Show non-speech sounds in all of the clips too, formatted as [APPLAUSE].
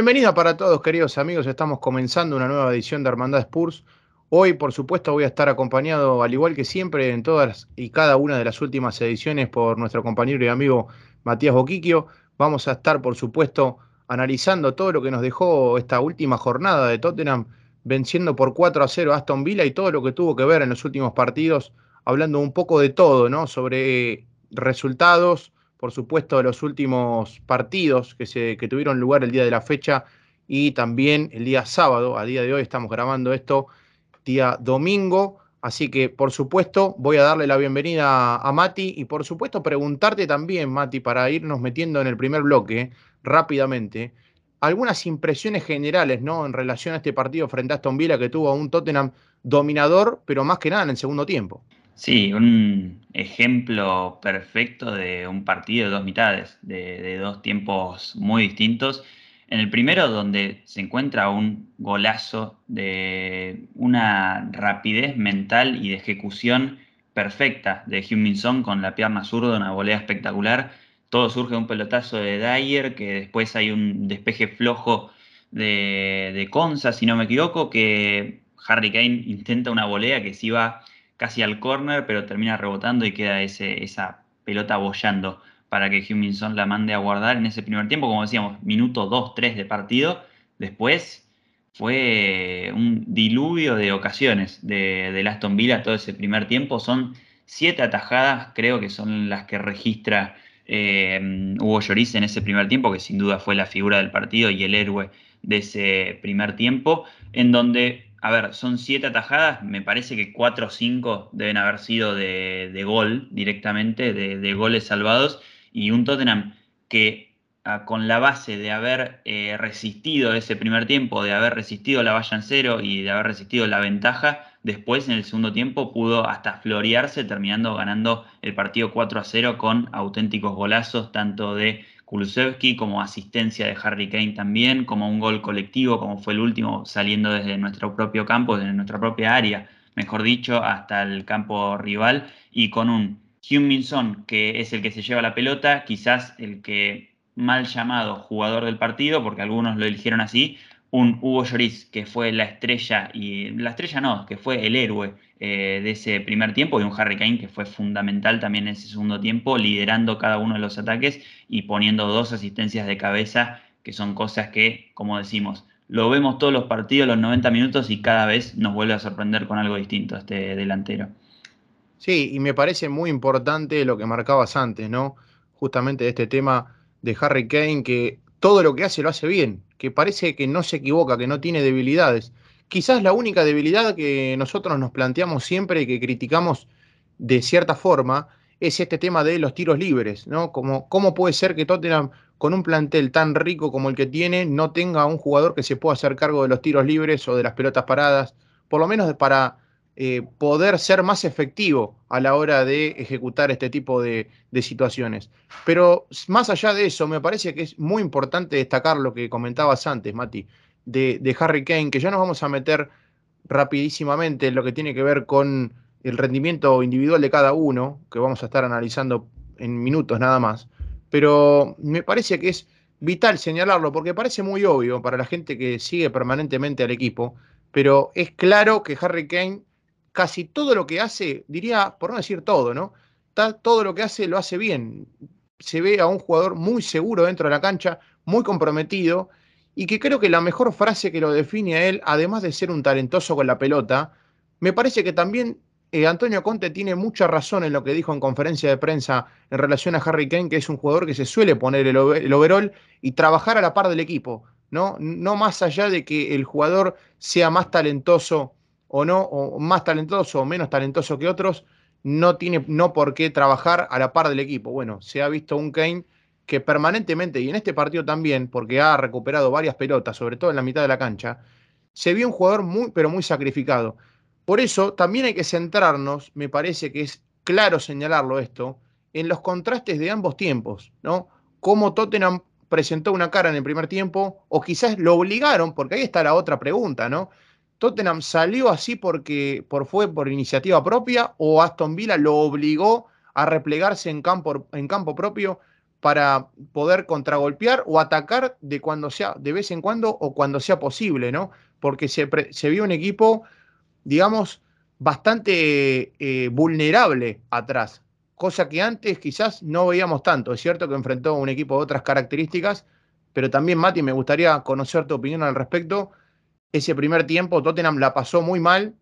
Bienvenida para todos, queridos amigos. Estamos comenzando una nueva edición de Hermandad Spurs. Hoy, por supuesto, voy a estar acompañado, al igual que siempre, en todas y cada una de las últimas ediciones, por nuestro compañero y amigo Matías Boquiquio. Vamos a estar, por supuesto, analizando todo lo que nos dejó esta última jornada de Tottenham, venciendo por 4 a 0 a Aston Villa y todo lo que tuvo que ver en los últimos partidos, hablando un poco de todo, ¿no? Sobre resultados, por supuesto, los últimos partidos que, se, que tuvieron lugar el día de la fecha y también el día sábado. A día de hoy estamos grabando esto día domingo. Así que, por supuesto, voy a darle la bienvenida a Mati y, por supuesto, preguntarte también, Mati, para irnos metiendo en el primer bloque rápidamente, algunas impresiones generales ¿no? en relación a este partido frente a Aston Villa que tuvo un Tottenham dominador, pero más que nada en el segundo tiempo. Sí, un ejemplo perfecto de un partido de dos mitades, de, dos tiempos muy distintos. En el primero, donde se encuentra un golazo de una rapidez mental y de ejecución perfecta de Huminson con la pierna zurda, una volea espectacular. Todo surge de un pelotazo de Dyer, que después hay un despeje flojo de, de Conza, si no me equivoco, que Harry Kane intenta una volea que se iba casi al córner, pero termina rebotando y queda ese, esa pelota bollando para que Huminson la mande a guardar en ese primer tiempo, como decíamos, minuto 2-3 de partido. Después fue un diluvio de ocasiones de, de Aston Villa todo ese primer tiempo. Son siete atajadas, creo que son las que registra eh, Hugo Lloris en ese primer tiempo, que sin duda fue la figura del partido y el héroe de ese primer tiempo, en donde a ver, son siete atajadas, me parece que cuatro o cinco deben haber sido de, gol directamente, de, goles salvados, y un Tottenham que ah, con la base de haber eh, resistido ese primer tiempo, de haber resistido la valla en cero y de haber resistido la ventaja, después en el segundo tiempo pudo hasta florearse, terminando ganando el partido 4 a 0 con auténticos golazos, tanto de Kulusevski, como asistencia de Harry Kane también, como un gol colectivo, como fue el último, saliendo desde nuestro propio campo, desde nuestra propia área, mejor dicho, hasta el campo rival, y con un Huminson, que es el que se lleva la pelota, quizás el que mal llamado jugador del partido, porque algunos lo eligieron así, un Hugo Lloris, que fue la estrella, y la estrella no, que fue el héroe eh, de ese primer tiempo, y un Harry Kane que fue fundamental también en ese segundo tiempo, liderando cada uno de los ataques y poniendo dos asistencias de cabeza, que son cosas que, como decimos, lo vemos todos los partidos, los 90 minutos, y cada vez nos vuelve a sorprender con algo distinto este delantero. Sí, y me parece muy importante lo que marcabas antes, ¿no? Justamente de este tema de Harry Kane, que todo lo que hace lo hace bien, que parece que no se equivoca, que no tiene debilidades. Quizás la única debilidad que nosotros nos planteamos siempre y que criticamos de cierta forma es este tema de los tiros libres, ¿no? Como, ¿Cómo puede ser que Tottenham, con un plantel tan rico como el que tiene, no tenga un jugador que se pueda hacer cargo de los tiros libres o de las pelotas paradas? Por lo menos para eh, poder ser más efectivo a la hora de ejecutar este tipo de, situaciones. Pero más allá de eso, me parece que es muy importante destacar lo que comentabas antes, Mati, de, Harry Kane, que ya nos vamos a meter rapidísimamente en lo que tiene que ver con el rendimiento individual de cada uno, que vamos a estar analizando en minutos nada más. Pero me parece que es vital señalarlo, porque parece muy obvio para la gente que sigue permanentemente al equipo, pero es claro que Harry Kane casi todo lo que hace, diría, por no decir todo, ¿no? todo lo que hace lo hace bien. Se ve a un jugador muy seguro dentro de la cancha, muy comprometido, y que creo que la mejor frase que lo define a él, además de ser un talentoso con la pelota, me parece que también eh, Antonio Conte tiene mucha razón en lo que dijo en conferencia de prensa en relación a Harry Kane, que es un jugador que se suele poner el, el overall y trabajar a la par del equipo, ¿no? No más allá de que el jugador sea más talentoso o no, o más talentoso o menos talentoso que otros, no tiene no por qué trabajar a la par del equipo. Bueno, se ha visto un Kane que permanentemente, y en este partido también, porque ha recuperado varias pelotas, sobre todo en la mitad de la cancha, se vio un jugador muy, pero muy sacrificado. Por eso también hay que centrarnos, me parece que es claro señalarlo esto, en los contrastes de ambos tiempos, ¿no? Cómo Tottenham presentó una cara en el primer tiempo, o quizás lo obligaron, porque ahí está la otra pregunta, ¿no? ¿Tottenham salió así porque por, fue por iniciativa propia o Aston Villa lo obligó a replegarse en campo, en campo propio para poder contragolpear o atacar de, cuando sea, de vez en cuando o cuando sea posible, ¿no? Porque se, vio un equipo, digamos, bastante eh, vulnerable atrás, cosa que antes quizás no veíamos tanto. Es cierto que enfrentó a un equipo de otras características, pero también, Mati, me gustaría conocer tu opinión al respecto. Ese primer tiempo Tottenham la pasó muy mal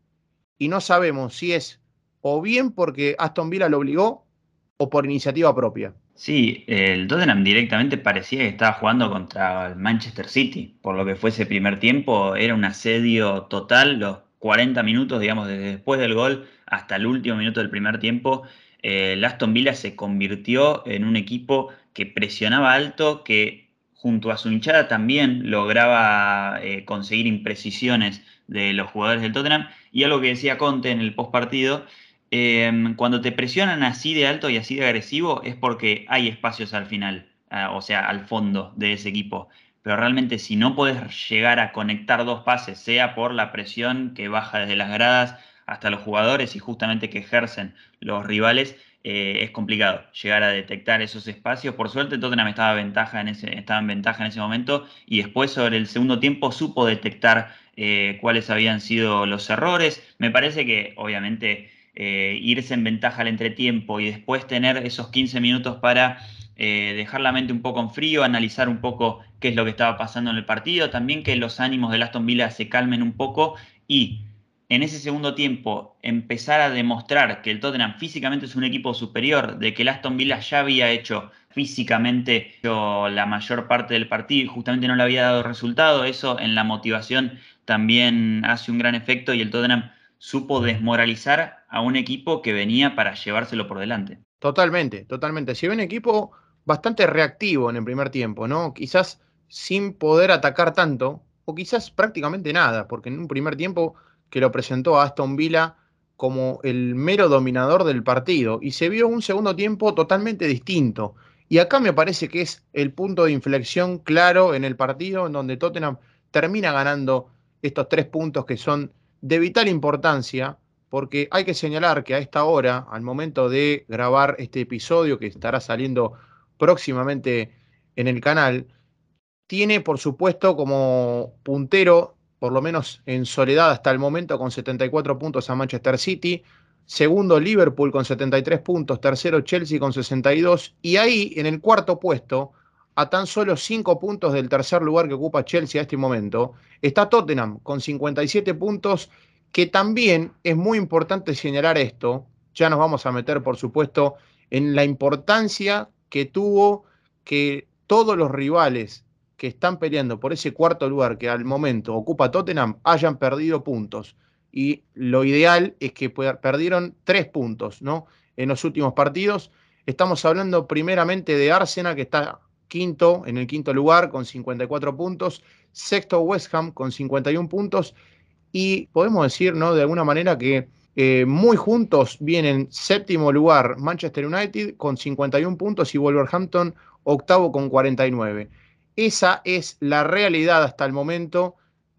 y no sabemos si es o bien porque Aston Villa lo obligó o por iniciativa propia. Sí, el Tottenham directamente parecía que estaba jugando contra el Manchester City, por lo que fue ese primer tiempo, era un asedio total, los 40 minutos, digamos, desde después del gol hasta el último minuto del primer tiempo, el Aston Villa se convirtió en un equipo que presionaba alto, que junto a su hinchada también lograba eh, conseguir imprecisiones de los jugadores del Tottenham, y algo que decía Conte en el postpartido, Em, cuando te presionan así de alto y así de agresivo es porque hay espacios al final, ah, o sea, al fondo de ese equipo. Pero realmente si no puedes llegar a conectar dos pases, sea por la presión que baja desde las gradas hasta los jugadores y justamente que ejercen los rivales, eh, es complicado llegar a detectar esos espacios. Por suerte Tottenham estaba, ventaja en ese, estaba en ventaja en ese momento y después sobre el segundo tiempo supo detectar eh, cuáles habían sido los errores. Me parece que obviamente eh, irse en ventaja al entretiempo y después tener esos 15 minutos para eh, dejar la mente un poco en frío, analizar un poco qué es lo que estaba pasando en el partido, también que los ánimos de Aston Villa se calmen un poco y en ese segundo tiempo empezar a demostrar que el Tottenham físicamente es un equipo superior, de que el Aston Villa ya había hecho físicamente la mayor parte del partido y justamente no le había dado resultado, eso en la motivación también hace un gran efecto y el Tottenham supo desmoralizar a un equipo que venía para llevárselo por delante. Totalmente, totalmente. Se ve un equipo bastante reactivo en el primer tiempo, ¿no? Quizás sin poder atacar tanto, o quizás prácticamente nada, porque en un primer tiempo que lo presentó a Aston Villa como el mero dominador del partido, y se vio un segundo tiempo totalmente distinto. Y acá me parece que es el punto de inflexión claro en el partido, en donde Tottenham termina ganando estos tres puntos que son de vital importancia, porque hay que señalar que a esta hora, al momento de grabar este episodio que estará saliendo próximamente en el canal, tiene por supuesto como puntero, por lo menos en soledad hasta el momento, con 74 puntos a Manchester City, segundo Liverpool con 73 puntos, tercero Chelsea con 62, y ahí en el cuarto puesto, a tan solo 5 puntos del tercer lugar que ocupa Chelsea a este momento, está Tottenham con 57 puntos, que también es muy importante señalar esto, ya nos vamos a meter por supuesto en la importancia que tuvo que todos los rivales que están peleando por ese cuarto lugar que al momento ocupa Tottenham hayan perdido puntos. Y lo ideal es que perdieron tres puntos ¿no? en los últimos partidos. Estamos hablando primeramente de Arsenal, que está quinto, en el quinto lugar con 54 puntos, sexto West Ham con 51 puntos y podemos decir, ¿no? De alguna manera que eh, muy juntos vienen séptimo lugar Manchester United con 51 puntos y Wolverhampton octavo con 49. Esa es la realidad hasta el momento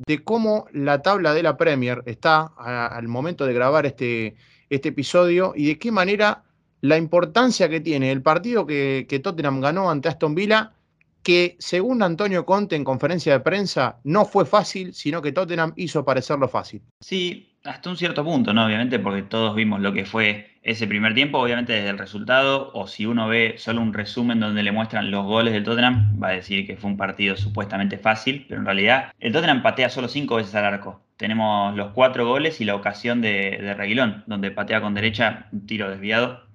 de cómo la tabla de la Premier está al momento de grabar este, este episodio y de qué manera la importancia que tiene el partido que, Tottenham ganó ante Aston Villa, que según Antonio Conte en conferencia de prensa no fue fácil, sino que Tottenham hizo parecerlo fácil. Sí, hasta un cierto punto, ¿no? Obviamente, porque todos vimos lo que fue ese primer tiempo, obviamente desde el resultado, o si uno ve solo un resumen donde le muestran los goles del Tottenham, va a decir que fue un partido supuestamente fácil, pero en realidad el Tottenham patea solo cinco veces al arco. Tenemos los cuatro goles y la ocasión de, de Reguilón, donde patea con derecha, un tiro desviado,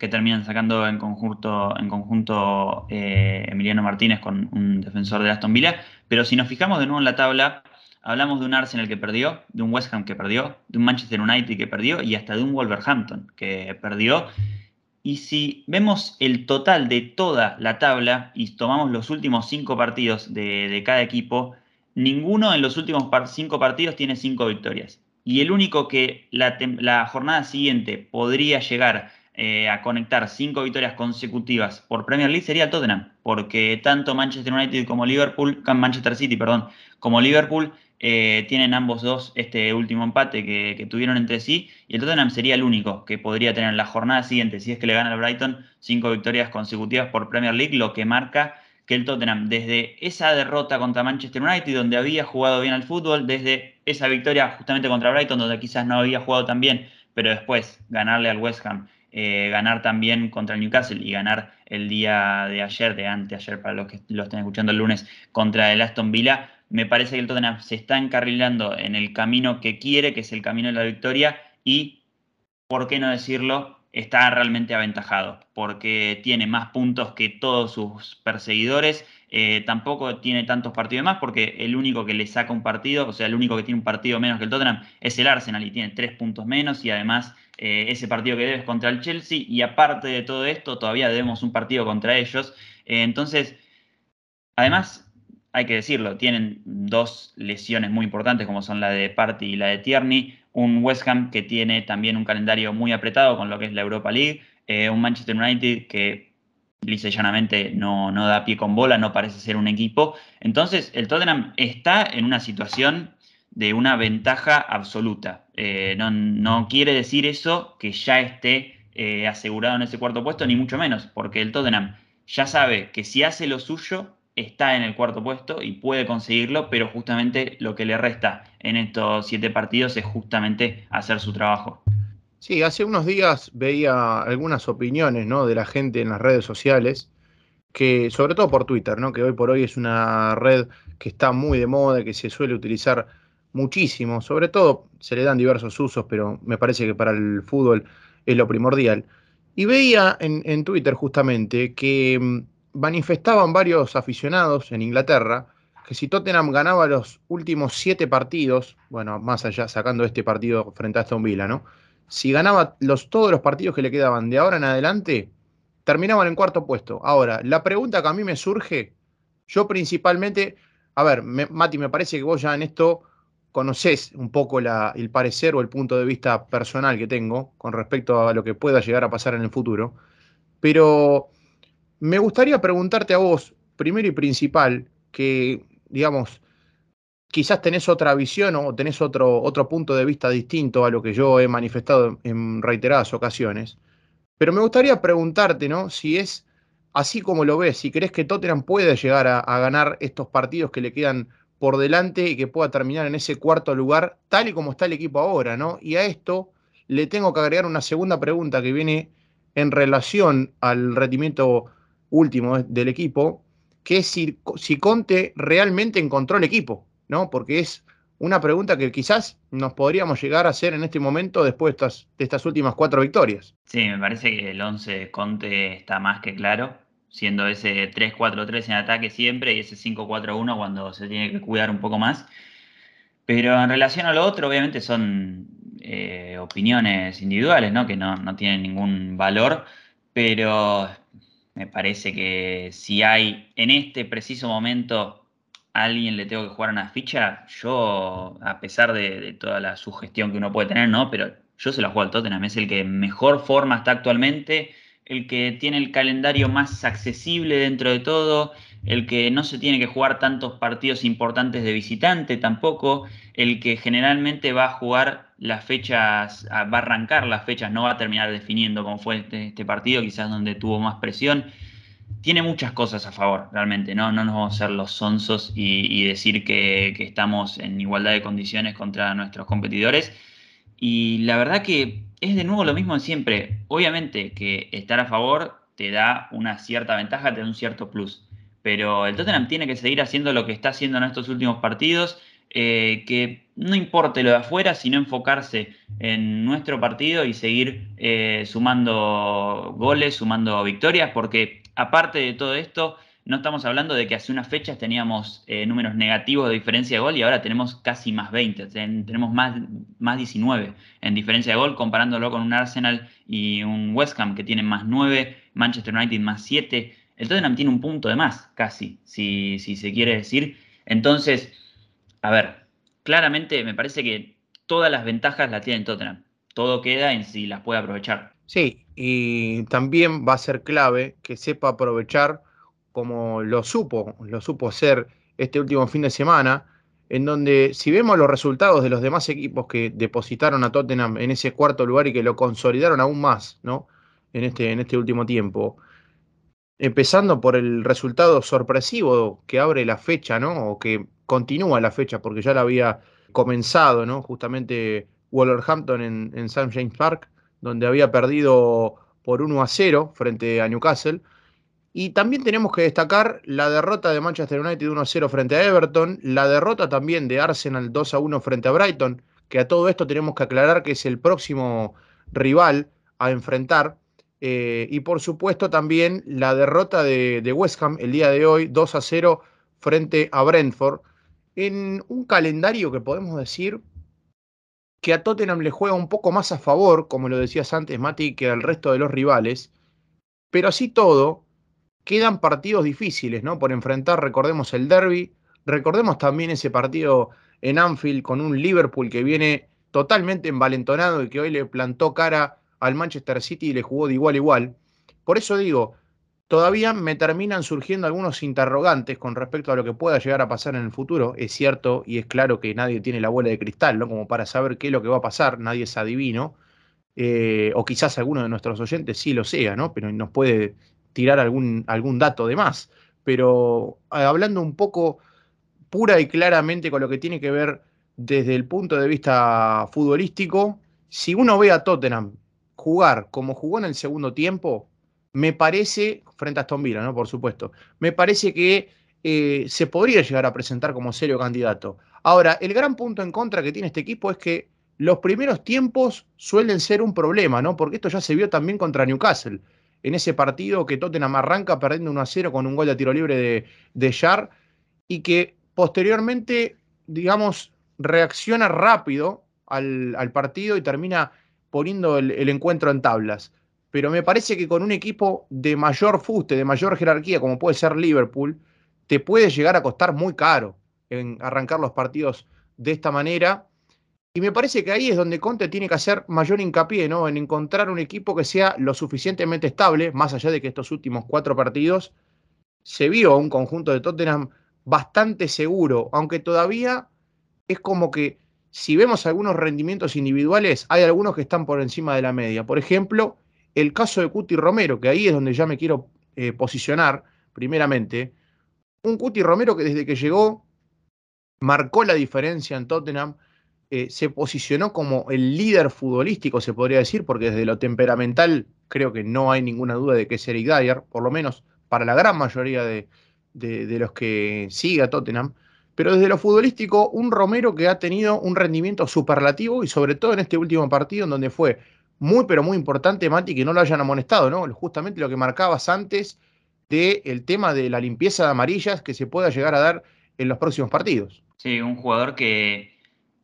que terminan sacando en conjunto, en conjunto eh, Emiliano Martínez con un defensor de Aston Villa. Pero si nos fijamos de nuevo en la tabla, hablamos de un Arsenal que perdió, de un West Ham que perdió, de un Manchester United que perdió y hasta de un Wolverhampton que perdió. Y si vemos el total de toda la tabla y tomamos los últimos cinco partidos de, cada equipo, ninguno en los últimos cinco partidos tiene cinco victorias. Y el único que la, la jornada siguiente podría llegar eh, a conectar cinco victorias consecutivas por Premier League sería el Tottenham, porque tanto Manchester United como Liverpool, Manchester City, perdón, como Liverpool eh, tienen ambos dos este último empate que, tuvieron entre sí y el Tottenham sería el único que podría tener en la jornada siguiente, si es que le gana al Brighton, cinco victorias consecutivas por Premier League, lo que marca que el Tottenham desde esa derrota contra Manchester United, donde había jugado bien al fútbol, desde esa victoria justamente contra Brighton, donde quizás no había jugado tan bien, pero después ganarle al West Ham, eh, ganar también contra el Newcastle y ganar el día de ayer, de anteayer, para los que lo estén escuchando el lunes, contra el Aston Villa, me parece que el Tottenham se está encarrilando en el camino que quiere, que es el camino de la victoria, y, ¿por qué no decirlo? Está realmente aventajado porque tiene más puntos que todos sus perseguidores. Eh, tampoco tiene tantos partidos más porque el único que le saca un partido, o sea, el único que tiene un partido menos que el Tottenham es el Arsenal y tiene tres puntos menos y además eh, ese partido que debe es contra el Chelsea y aparte de todo esto todavía debemos un partido contra ellos. Eh, entonces, además, hay que decirlo, tienen dos lesiones muy importantes como son la de Party y la de Tierney un West Ham que tiene también un calendario muy apretado con lo que es la Europa League, eh, un Manchester United que lisa llanamente no, no da pie con bola, no parece ser un equipo. Entonces, el Tottenham está en una situación de una ventaja absoluta. Eh, no, quiere decir eso que ya esté eh, asegurado en ese cuarto puesto, ni mucho menos, porque el Tottenham ya sabe que si hace lo suyo, está en el cuarto puesto y puede conseguirlo, pero justamente lo que le resta en estos siete partidos es justamente hacer su trabajo. Sí, hace unos días veía algunas opiniones ¿no? de la gente en las redes sociales, que sobre todo por Twitter, ¿no? que hoy por hoy es una red que está muy de moda, que se suele utilizar muchísimo, sobre todo se le dan diversos usos, pero me parece que para el fútbol es lo primordial. Y veía en, en Twitter justamente que mm, manifestaban varios aficionados en Inglaterra que si Tottenham ganaba los últimos siete partidos, bueno, más allá sacando este partido frente a Aston Villa, ¿no? Si ganaba los, todos los partidos que le quedaban de ahora en adelante, terminaban en cuarto puesto. Ahora, la pregunta que a mí me surge, yo principalmente, a ver, Mati, me parece que vos ya en esto conocés un poco el parecer o el punto de vista personal que tengo con respecto a lo que pueda llegar a pasar en el futuro, pero me gustaría preguntarte a vos, primero y principal, que, digamos, quizás tenés otra visión o tenés otro, otro punto de vista distinto a lo que yo he manifestado en reiteradas ocasiones, pero me gustaría preguntarte, ¿no? Si es así como lo ves, si crees que Tottenham puede llegar a, a ganar estos partidos que le quedan por delante y que pueda terminar en ese cuarto lugar, tal y como está el equipo ahora, ¿no? Y a esto le tengo que agregar una segunda pregunta que viene en relación al rendimiento último del equipo, que es si, si Conte realmente encontró el equipo, ¿no? Porque es una pregunta que quizás nos podríamos llegar a hacer en este momento después de estas, últimas cuatro victorias. Sí, me parece que el 11 de Conte está más que claro, siendo ese 3-4-3 en ataque siempre y ese 5-4-1 cuando se tiene que cuidar un poco más. Pero en relación a lo otro, obviamente son eh, opiniones individuales, ¿no? Que no, no tienen ningún valor, pero me parece que si hay en este preciso momento a alguien le tengo que jugar una ficha, yo, a pesar de, toda la sugestión que uno puede tener, ¿no? Pero yo se la juego al Tottenham, es el que mejor forma está actualmente, el que tiene el calendario más accesible dentro de todo, el que no se tiene que jugar tantos partidos importantes de visitante tampoco, el que generalmente va a jugar las fechas, va a arrancar las fechas, no va a terminar definiendo cómo fue este, este, partido, quizás donde tuvo más presión. Tiene muchas cosas a favor, realmente, ¿no? No nos vamos a ser los sonsos y, decir que, que, estamos en igualdad de condiciones contra nuestros competidores. Y la verdad que es de nuevo lo mismo de siempre. Obviamente que estar a favor te da una cierta ventaja, te da un cierto plus pero el Tottenham tiene que seguir haciendo lo que está haciendo en estos últimos partidos, eh, que no importe lo de afuera, sino enfocarse en nuestro partido y seguir eh, sumando goles, sumando victorias, porque aparte de todo esto, no estamos hablando de que hace unas fechas teníamos eh, números negativos de diferencia de gol y ahora tenemos casi más 20, tenemos más, más 19 en diferencia de gol, comparándolo con un Arsenal y un West Ham que tienen más 9, Manchester United más 7 el Tottenham tiene un punto de más, casi, si, se quiere decir. Entonces, a ver, claramente me parece que todas las ventajas las tiene Tottenham. Todo queda en si las puede aprovechar. Sí, y también va a ser clave que sepa aprovechar como lo supo, lo supo hacer este último fin de semana, en donde si vemos los resultados de los demás equipos que depositaron a Tottenham en ese cuarto lugar y que lo consolidaron aún más, ¿no? En este, en este último tiempo. Empezando por el resultado sorpresivo que abre la fecha, ¿no? O que continúa la fecha, porque ya la había comenzado, ¿no? Justamente Wolverhampton en, en St. James Park, donde había perdido por 1 a 0 frente a Newcastle. Y también tenemos que destacar la derrota de Manchester United 1-0 frente a Everton, la derrota también de Arsenal 2-1 frente a Brighton, que a todo esto tenemos que aclarar que es el próximo rival a enfrentar. Eh, y por supuesto también la derrota de, West Ham el día de hoy 2-0 frente a Brentford, en un calendario que podemos decir que a Tottenham le juega un poco más a favor, como lo decías antes, Mati, que al resto de los rivales. Pero así todo, quedan partidos difíciles, ¿no? Por enfrentar, recordemos el derby, recordemos también ese partido en Anfield con un Liverpool que viene totalmente envalentonado y que hoy le plantó cara al Manchester City y le jugó de igual a igual. Por eso digo, todavía me terminan surgiendo algunos interrogantes con respecto a lo que pueda llegar a pasar en el futuro. Es cierto y es claro que nadie tiene la bola de cristal, ¿no? Como para saber qué es lo que va a pasar, nadie es adivino. Eh, o quizás alguno de nuestros oyentes sí lo sea, ¿no? Pero nos puede tirar algún, algún dato de más. Pero hablando un poco pura y claramente con lo que tiene que ver desde el punto de vista futbolístico, si uno ve a Tottenham jugar como jugó en el segundo tiempo, me parece, frente a Aston Villa, ¿no? Por supuesto, me parece que eh, se podría llegar a presentar como serio candidato. Ahora, el gran punto en contra que tiene este equipo es que los primeros tiempos suelen ser un problema, ¿no? Porque esto ya se vio también contra Newcastle en ese partido que Tottenham arranca perdiendo 1 a 0 con un gol de tiro libre de, de y que posteriormente, digamos, reacciona rápido al, partido y termina poniendo el, encuentro en tablas. Pero me parece que con un equipo de mayor fuste, de mayor jerarquía, como puede ser Liverpool, te puede llegar a costar muy caro en arrancar los partidos de esta manera y me parece que ahí es donde Conte tiene que hacer mayor hincapié, ¿no? En encontrar un equipo que sea lo suficientemente estable, más allá de que estos últimos cuatro partidos se vio un conjunto de Tottenham bastante seguro, aunque todavía es como que si vemos algunos rendimientos individuales, hay algunos que están por encima de la media. Por ejemplo, el caso de Cuti Romero, que ahí es donde ya me quiero eh, posicionar primeramente. Un Cuti Romero que desde que llegó marcó la diferencia en Tottenham eh, se posicionó como el líder futbolístico, se podría decir, porque desde lo temperamental creo que no hay ninguna duda de que es Eric Dyer, por lo menos para la gran mayoría de, los que sigue a Tottenham. Pero desde lo futbolístico, un Romero que ha tenido un rendimiento superlativo y sobre todo en este último partido en donde fue muy pero muy importante, Mati, que no lo hayan amonestado, ¿no? Justamente lo que marcabas antes del tema de la limpieza de amarillas que se pueda llegar a dar en los próximos partidos. Sí, un jugador que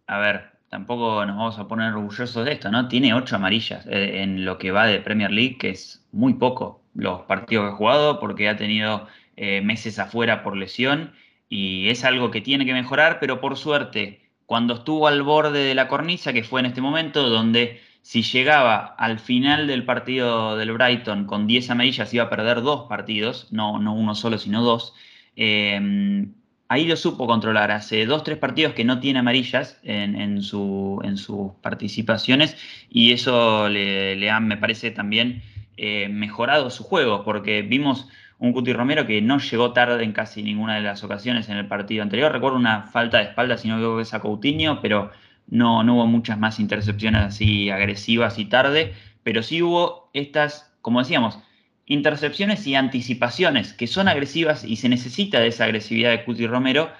a ver, tampoco nos vamos a poner orgullosos de esto, ¿no? Tiene ocho amarillas eh, en lo que va de Premier League, que es muy poco los partidos que ha jugado, porque ha tenido eh, meses afuera por lesión y es algo que tiene que mejorar, pero por suerte, cuando estuvo al borde de la cornisa, que fue en este momento, donde si llegaba al final del partido del Brighton con 10 amarillas iba a perder dos partidos, no, no uno solo, sino dos. Eh, ahí lo supo controlar. Hace dos, tres partidos que no tiene amarillas en, sus participaciones y eso le, ha, me parece, también eh, mejorado su juego, porque vimos un Cuti Romero que no llegó tarde en casi ninguna de las ocasiones en el partido anterior. Recuerdo una falta de espalda, si no creo que es a Coutinho, pero no, no hubo muchas más intercepciones así agresivas y tarde, pero sí hubo estas, como decíamos, intercepciones y anticipaciones que son agresivas y se necesita de esa agresividad de Cuti Romero,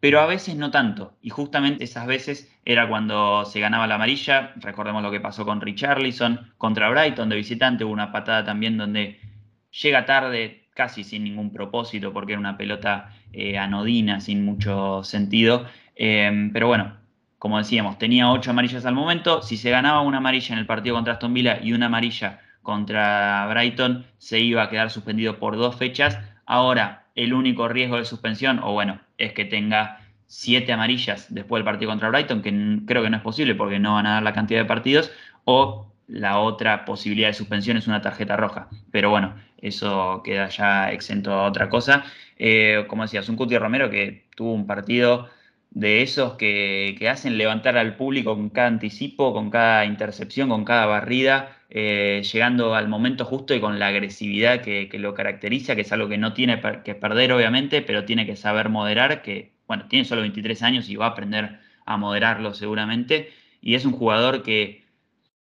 pero a veces no tanto. Y justamente esas veces era cuando se ganaba la amarilla. Recordemos lo que pasó con Richarlison contra Brighton de visitante. Hubo una patada también donde llega tarde, casi sin ningún propósito, porque era una pelota eh, anodina, sin mucho sentido. Em, pero bueno, como decíamos, tenía ocho amarillas al momento. Si se ganaba una amarilla en el partido contra Aston Villa y una amarilla contra Brighton se iba a quedar suspendido por dos fechas. Ahora, el único riesgo de suspensión, o bueno, es que tenga siete amarillas después del partido contra Brighton, que creo que no es posible porque no van a dar la cantidad de partidos, o la otra posibilidad de suspensión es una tarjeta roja. Pero bueno, eso queda ya exento a otra cosa. Eh, como decías, un Cuti Romero que tuvo un partido de esos que, hacen levantar al público con cada anticipo, con cada intercepción, con cada barrida, eh, llegando al momento justo y con la agresividad que, lo caracteriza, que es algo que no tiene que perder obviamente, pero tiene que saber moderar, que bueno, tiene solo 23 años y va a aprender a moderarlo seguramente, y es un jugador que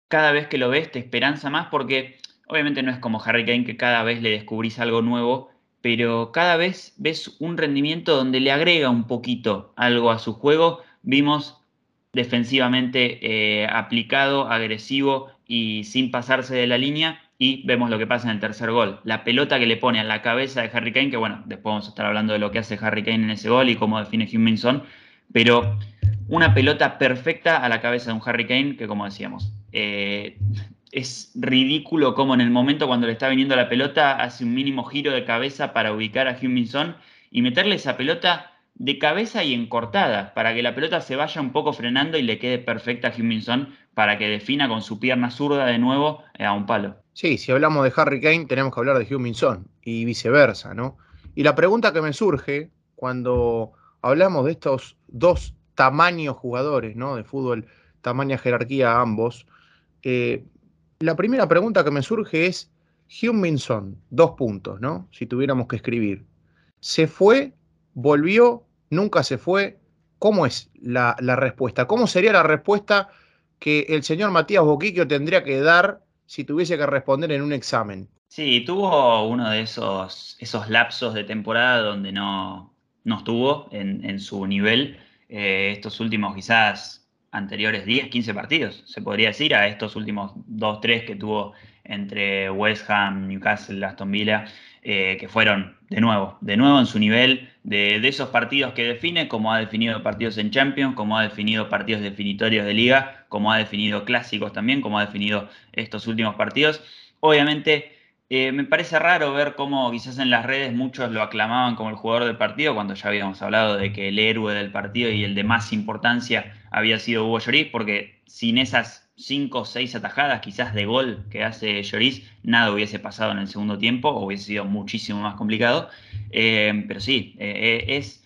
cada vez que lo ves te esperanza más porque obviamente no es como Harry Kane que cada vez le descubrís algo nuevo, pero cada vez ves un rendimiento donde le agrega un poquito algo a su juego. Vimos defensivamente eh, aplicado, agresivo y sin pasarse de la línea. Y vemos lo que pasa en el tercer gol. La pelota que le pone a la cabeza de Harry Kane, que bueno, después vamos a estar hablando de lo que hace Harry Kane en ese gol y cómo define Huminson, pero una pelota perfecta a la cabeza de un Harry Kane que, como decíamos, eh, es ridículo como en el momento cuando le está viniendo la pelota hace un mínimo giro de cabeza para ubicar a Huminson y meterle esa pelota de cabeza y encortada para que la pelota se vaya un poco frenando y le quede perfecta a Huminson para que defina con su pierna zurda de nuevo eh, a un palo. Sí, si hablamos de Harry Kane tenemos que hablar de Huminson y viceversa, ¿no? Y la pregunta que me surge cuando hablamos de estos dos tamaños jugadores, ¿no? De fútbol, tamaña jerarquía ambos, eh, la primera pregunta que me surge es, Huminson, dos puntos, ¿no? Si tuviéramos que escribir. ¿Se fue? ¿Volvió? ¿Nunca se fue? ¿Cómo es la, respuesta? ¿Cómo sería la respuesta que el señor Matías Boquiquio tendría que dar si tuviese que responder en un examen? Sí, tuvo uno de esos, esos lapsos de temporada donde no, no estuvo en, su nivel. Eh, estos últimos quizás anteriores 10, 15 partidos, se podría decir, a estos últimos 2, 3 que tuvo entre West Ham, Newcastle, Aston Villa, eh, que fueron de nuevo, de nuevo en su nivel, de, esos partidos que define, como ha definido partidos en Champions, como ha definido partidos definitorios de liga, como ha definido clásicos también, como ha definido estos últimos partidos. Obviamente, eh, me parece raro ver cómo quizás en las redes muchos lo aclamaban como el jugador del partido, cuando ya habíamos hablado de que el héroe del partido y el de más importancia había sido Hugo Lloris, porque sin esas cinco o seis atajadas quizás de gol que hace Lloris, nada hubiese pasado en el segundo tiempo, o hubiese sido muchísimo más complicado. Eh, pero sí, eh, es...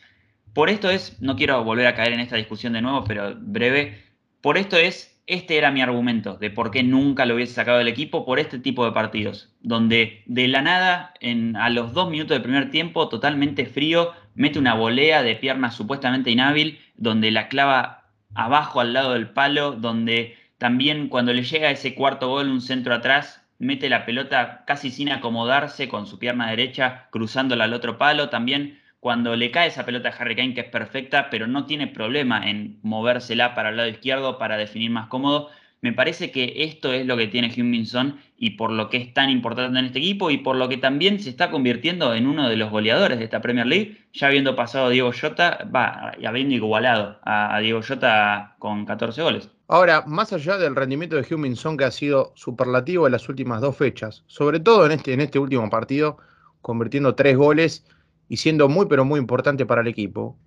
Por esto es, no quiero volver a caer en esta discusión de nuevo, pero breve, por esto es este era mi argumento de por qué nunca lo hubiese sacado del equipo por este tipo de partidos, donde de la nada, en, a los dos minutos del primer tiempo, totalmente frío, mete una volea de pierna supuestamente inhábil, donde la clava abajo al lado del palo, donde también cuando le llega ese cuarto gol, un centro atrás, mete la pelota casi sin acomodarse con su pierna derecha, cruzándola al otro palo, también cuando le cae esa pelota a Harry Kane, que es perfecta, pero no tiene problema en movérsela para el lado izquierdo para definir más cómodo. Me parece que esto es lo que tiene Huminson y por lo que es tan importante en este equipo y por lo que también se está convirtiendo en uno de los goleadores de esta Premier League, ya habiendo pasado a Diego Jota, va, habiendo igualado a, Diego Jota con 14 goles. Ahora, más allá del rendimiento de Huminson que ha sido superlativo en las últimas dos fechas, sobre todo en este, en este último partido, convirtiendo tres goles, y siendo muy, pero muy importante para el equipo.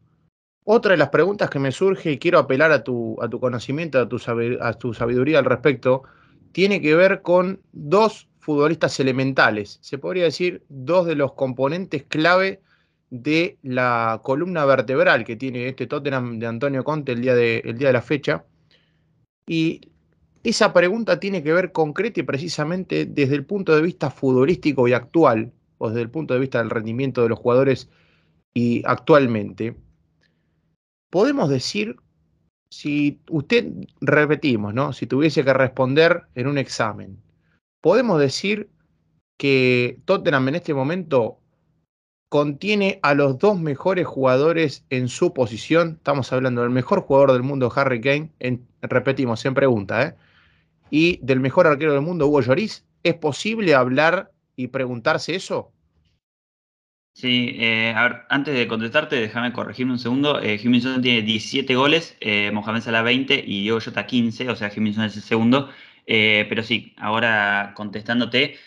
Otra de las preguntas que me surge y quiero apelar a tu, a tu conocimiento, a tu, sabiduría al respecto, tiene que ver con dos futbolistas elementales, se podría decir dos de los componentes clave de la columna vertebral que tiene este Tottenham de Antonio Conte el día de, el día de la fecha. Y esa pregunta tiene que ver concreta y precisamente desde el punto de vista futbolístico y actual o desde el punto de vista del rendimiento de los jugadores y actualmente, podemos decir, si usted, repetimos, ¿no? Si tuviese que responder en un examen, podemos decir que Tottenham en este momento contiene a los dos mejores jugadores en su posición. Estamos hablando del mejor jugador del mundo, Harry Kane, repetimos, en pregunta, ¿eh? y del mejor arquero del mundo, Hugo Lloris. ¿Es posible hablar y preguntarse eso? Sí, eh, a ver, antes de contestarte, déjame corregirme un segundo. Eh, tiene 17 goles, eh, Mohamed Salah 20 y Diego Jota 15, o sea, Jiminson es el segundo. Eh, pero sí, ahora contestándote,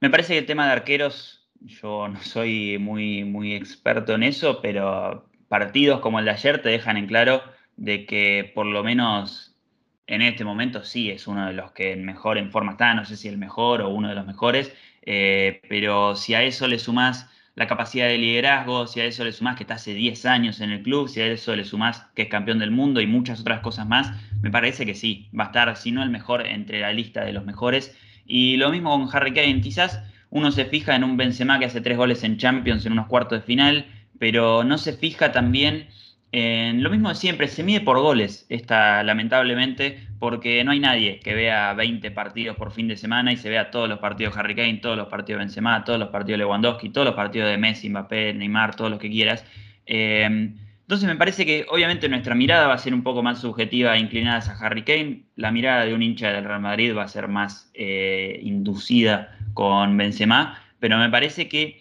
me parece que el tema de arqueros, yo no soy muy, muy experto en eso, pero partidos como el de ayer te dejan en claro de que por lo menos en este momento sí es uno de los que mejor en forma está, no sé si el mejor o uno de los mejores, eh, pero si a eso le sumás la capacidad de liderazgo, si a eso le sumás que está hace 10 años en el club, si a eso le sumás que es campeón del mundo y muchas otras cosas más, me parece que sí, va a estar, si no el mejor, entre la lista de los mejores. Y lo mismo con Harry Kane, quizás uno se fija en un Benzema que hace tres goles en Champions en unos cuartos de final, pero no se fija también lo mismo de siempre, se mide por goles, esta, lamentablemente, porque no hay nadie que vea 20 partidos por fin de semana y se vea todos los partidos de Harry Kane, todos los partidos de Benzema, todos los partidos de Lewandowski, todos los partidos de Messi, Mbappé, Neymar, todos los que quieras. Eh, entonces me parece que obviamente nuestra mirada va a ser un poco más subjetiva e inclinada a Harry Kane. La mirada de un hincha del Real Madrid va a ser más eh, inducida con Benzema, pero me parece que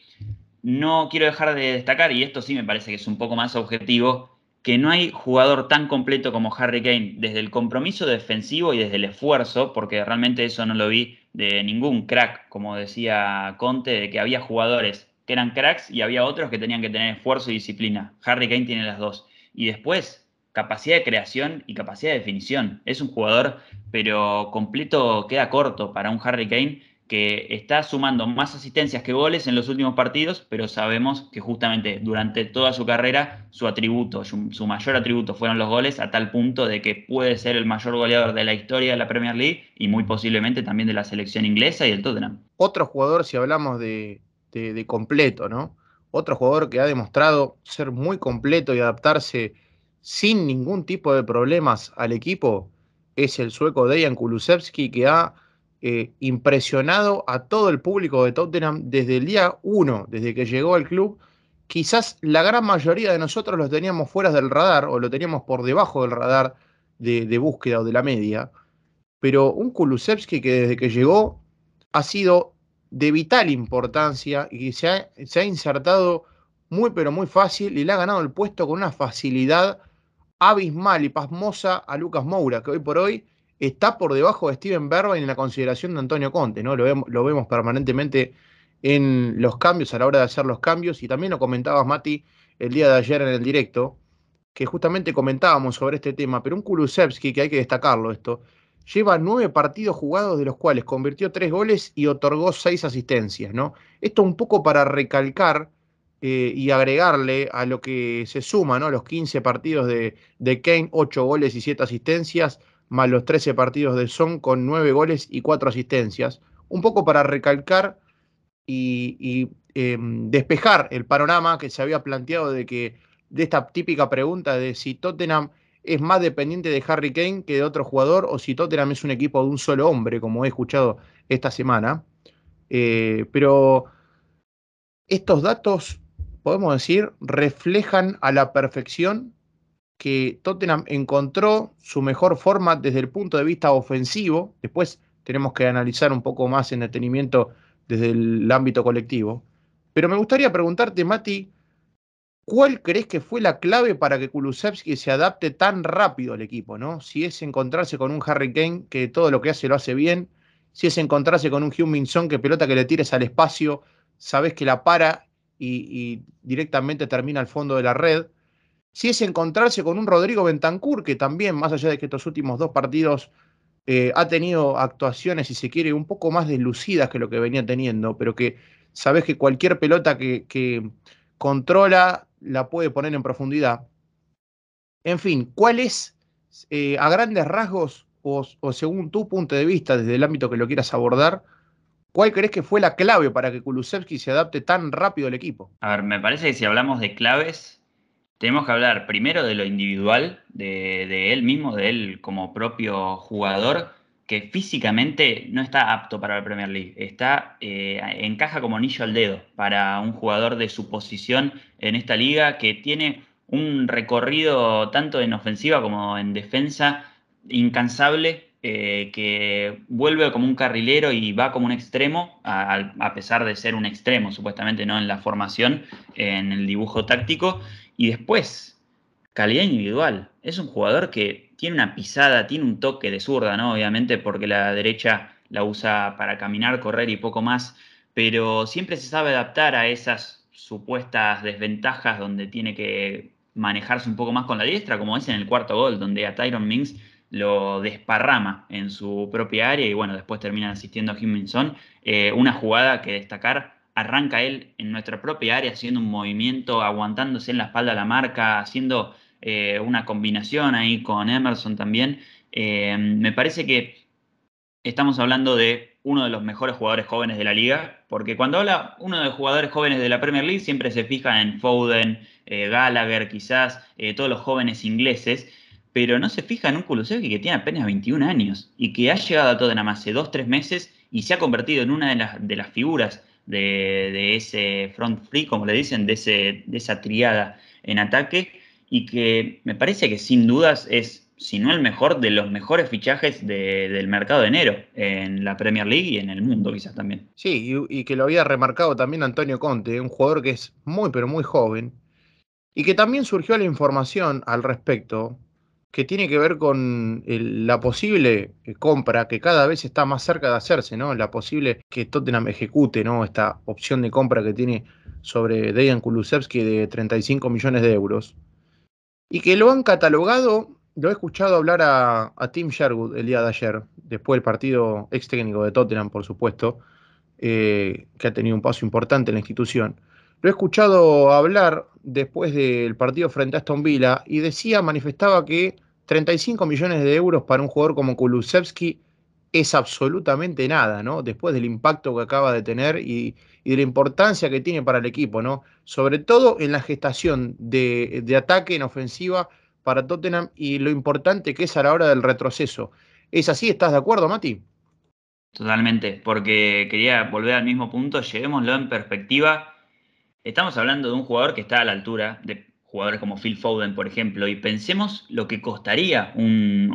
no quiero dejar de destacar, y esto sí me parece que es un poco más objetivo, que no hay jugador tan completo como Harry Kane desde el compromiso defensivo y desde el esfuerzo, porque realmente eso no lo vi de ningún crack, como decía Conte, de que había jugadores que eran cracks y había otros que tenían que tener esfuerzo y disciplina. Harry Kane tiene las dos. Y después, capacidad de creación y capacidad de definición. Es un jugador, pero completo queda corto para un Harry Kane que está sumando más asistencias que goles en los últimos partidos, pero sabemos que justamente durante toda su carrera su atributo, su, mayor atributo fueron los goles, a tal punto de que puede ser el mayor goleador de la historia de la Premier League y muy posiblemente también de la selección inglesa y del Tottenham. Otro jugador, si hablamos de, de completo, ¿no? Otro jugador que ha demostrado ser muy completo y adaptarse sin ningún tipo de problemas al equipo es el sueco Dejan Kulusevski, que ha eh, impresionado a todo el público de Tottenham desde el día uno, desde que llegó al club. Quizás la gran mayoría de nosotros lo teníamos fuera del radar o lo teníamos por debajo del radar de, búsqueda o de la media, pero un Kulusevski que desde que llegó ha sido de vital importancia y se ha, se ha insertado muy pero muy fácil y le ha ganado el puesto con una facilidad abismal y pasmosa a Lucas Moura, que hoy por hoy está por debajo de Steven Bergwijn en la consideración de Antonio Conte, ¿no? Lo vemos, lo vemos permanentemente en los cambios, a la hora de hacer los cambios, y también lo comentabas, Mati, el día de ayer en el directo, que justamente comentábamos sobre este tema, pero un Kulusevski, que hay que destacarlo esto, lleva nueve partidos jugados de los cuales convirtió tres goles y otorgó seis asistencias, ¿no? Esto un poco para recalcar eh, y agregarle a lo que se suma, ¿no? Los 15 partidos de, de Kane, ocho goles y siete asistencias, más los 13 partidos de Son con 9 goles y 4 asistencias. Un poco para recalcar y, em, despejar el panorama que se había planteado de que de esta típica pregunta de si Tottenham es más dependiente de Harry Kane que de otro jugador o si Tottenham es un equipo de un solo hombre, como he escuchado esta semana. Eh, pero estos datos, podemos decir, reflejan a la perfección que Tottenham encontró su mejor forma desde el punto de vista ofensivo. Después tenemos que analizar un poco más en detenimiento desde el ámbito colectivo. Pero me gustaría preguntarte, Mati, ¿cuál crees que fue la clave para que Kulusevski se adapte tan rápido al equipo? ¿no? Si es encontrarse con un Harry Kane que todo lo que hace lo hace bien, si es encontrarse con un Minson que pelota que le tires al espacio, sabes que la para y directamente termina al fondo de la red si es encontrarse con un Rodrigo Bentancur, que también, más allá de que estos últimos dos partidos eh, ha tenido actuaciones, si se quiere, un poco más deslucidas que lo que venía teniendo, pero que sabes que cualquier pelota que, controla la puede poner en profundidad. En fin, ¿cuál es, eh, a grandes rasgos, o, según tu punto de vista, desde el ámbito que lo quieras abordar, ¿Cuál crees que fue la clave para que Kulusevski se adapte tan rápido al equipo? A ver, me parece que si hablamos de claves, tenemos que hablar primero de lo individual, de, él mismo, de él como propio jugador, que físicamente no está apto para la Premier League. Está, eh, encaja como anillo al dedo para un jugador de su posición en esta liga que tiene un recorrido tanto en ofensiva como en defensa incansable, eh, que vuelve como un carrilero y va como un extremo, a, pesar de ser un extremo, supuestamente no en la formación, en el dibujo táctico. Y después, calidad individual. Es un jugador que tiene una pisada, tiene un toque de zurda, ¿no? Obviamente porque la derecha la usa para caminar, correr y poco más, pero siempre se sabe adaptar a esas supuestas desventajas donde tiene que manejarse un poco más con la diestra, como es en el cuarto gol, donde a Tyron Mings lo desparrama en su propia área y bueno, después termina asistiendo a Jiminson. Eh, una jugada que destacar, arranca él en nuestra propia área haciendo un movimiento, aguantándose en la espalda la marca, haciendo eh, una combinación ahí con Emerson también. Eh, me parece que estamos hablando de uno de los mejores jugadores jóvenes de la liga, porque cuando habla uno de los jugadores jóvenes de la Premier League siempre se fija en Foden, Gallagher, quizás todos los jóvenes ingleses, pero no se fija en un Kulusevski que tiene apenas 21 años y que ha llegado a Tottenham hace 2-3 meses y se ha convertido en una de las figuras de, ese front free, como le dicen, de, ese, de esa triada en ataque y que me parece que sin dudas es, si no el mejor, de los mejores fichajes del mercado de enero en la Premier League y en el mundo quizás también. Sí, y, y que lo había remarcado también Antonio Conte, un jugador que es muy pero muy joven y que también surgió la información al respecto que tiene que ver con la posible eh, compra que cada vez está más cerca de hacerse, ¿no? La posible que Tottenham ejecute, ¿no? Esta opción de compra que tiene sobre Dejan Kulusevski de 35 millones de euros. Y que lo han catalogado, lo he escuchado hablar a, Tim Sherwood el día de ayer, después del partido ex técnico de Tottenham, por supuesto, eh, que ha tenido un paso importante en la institución. Lo he escuchado hablar después del partido frente a Aston Villa y decía, manifestaba que 35 millones de euros para un jugador como Kulusevski es absolutamente nada, ¿no? Después del impacto que acaba de tener y, de la importancia que tiene para el equipo, ¿no? Sobre todo en la gestación de, de, ataque en ofensiva para Tottenham y lo importante que es a la hora del retroceso. ¿Es así? ¿Estás de acuerdo, Mati? Totalmente, porque quería volver al mismo punto, llevémoslo en perspectiva Estamos hablando de un jugador que está a la altura de jugadores como Phil Foden, por ejemplo, y pensemos lo que costaría un,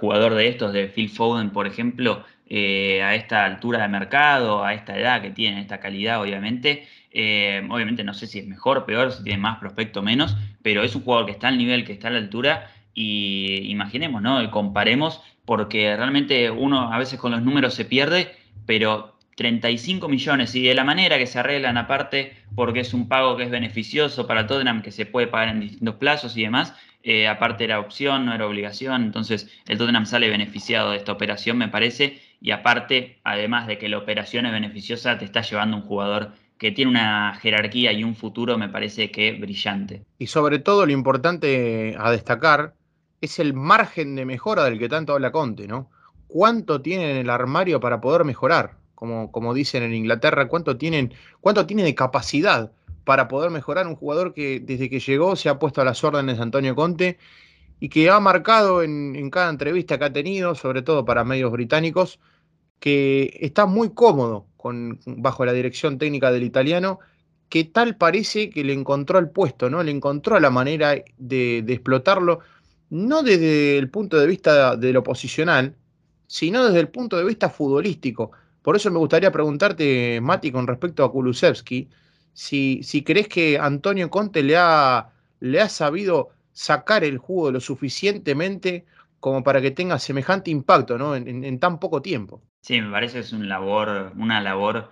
jugador de estos, de Phil Foden, por ejemplo, eh, a esta altura de mercado, a esta edad que tiene, esta calidad, obviamente. Eh, obviamente no sé si es mejor, peor, si tiene más prospecto o menos, pero es un jugador que está al nivel, que está a la altura, y imaginemos, ¿no? Y comparemos, porque realmente uno a veces con los números se pierde, pero 35 millones y de la manera que se arreglan aparte, porque es un pago que es beneficioso para Tottenham, que se puede pagar en distintos plazos y demás, eh, aparte era opción, no era obligación, entonces el Tottenham sale beneficiado de esta operación, me parece, y aparte, además de que la operación es beneficiosa, te está llevando un jugador que tiene una jerarquía y un futuro, me parece que brillante. Y sobre todo lo importante a destacar es el margen de mejora del que tanto habla Conte, ¿no? ¿Cuánto tiene en el armario para poder mejorar? Como, dicen en Inglaterra, cuánto tienen, cuánto tiene de capacidad para poder mejorar un jugador que desde que llegó se ha puesto a las órdenes de Antonio Conte y que ha marcado en, cada entrevista que ha tenido, sobre todo para medios británicos, que está muy cómodo con, bajo la dirección técnica del italiano, que tal parece que le encontró el puesto, ¿no? Le encontró la manera de, de explotarlo, no desde el punto de vista de lo posicional, sino desde el punto de vista futbolístico. Por eso me gustaría preguntarte, Mati, con respecto a Kulusevski, si, si crees que Antonio Conte le ha, le ha sabido sacar el jugo lo suficientemente como para que tenga semejante impacto ¿no? en, tan poco tiempo. Sí, me parece que es una labor, una labor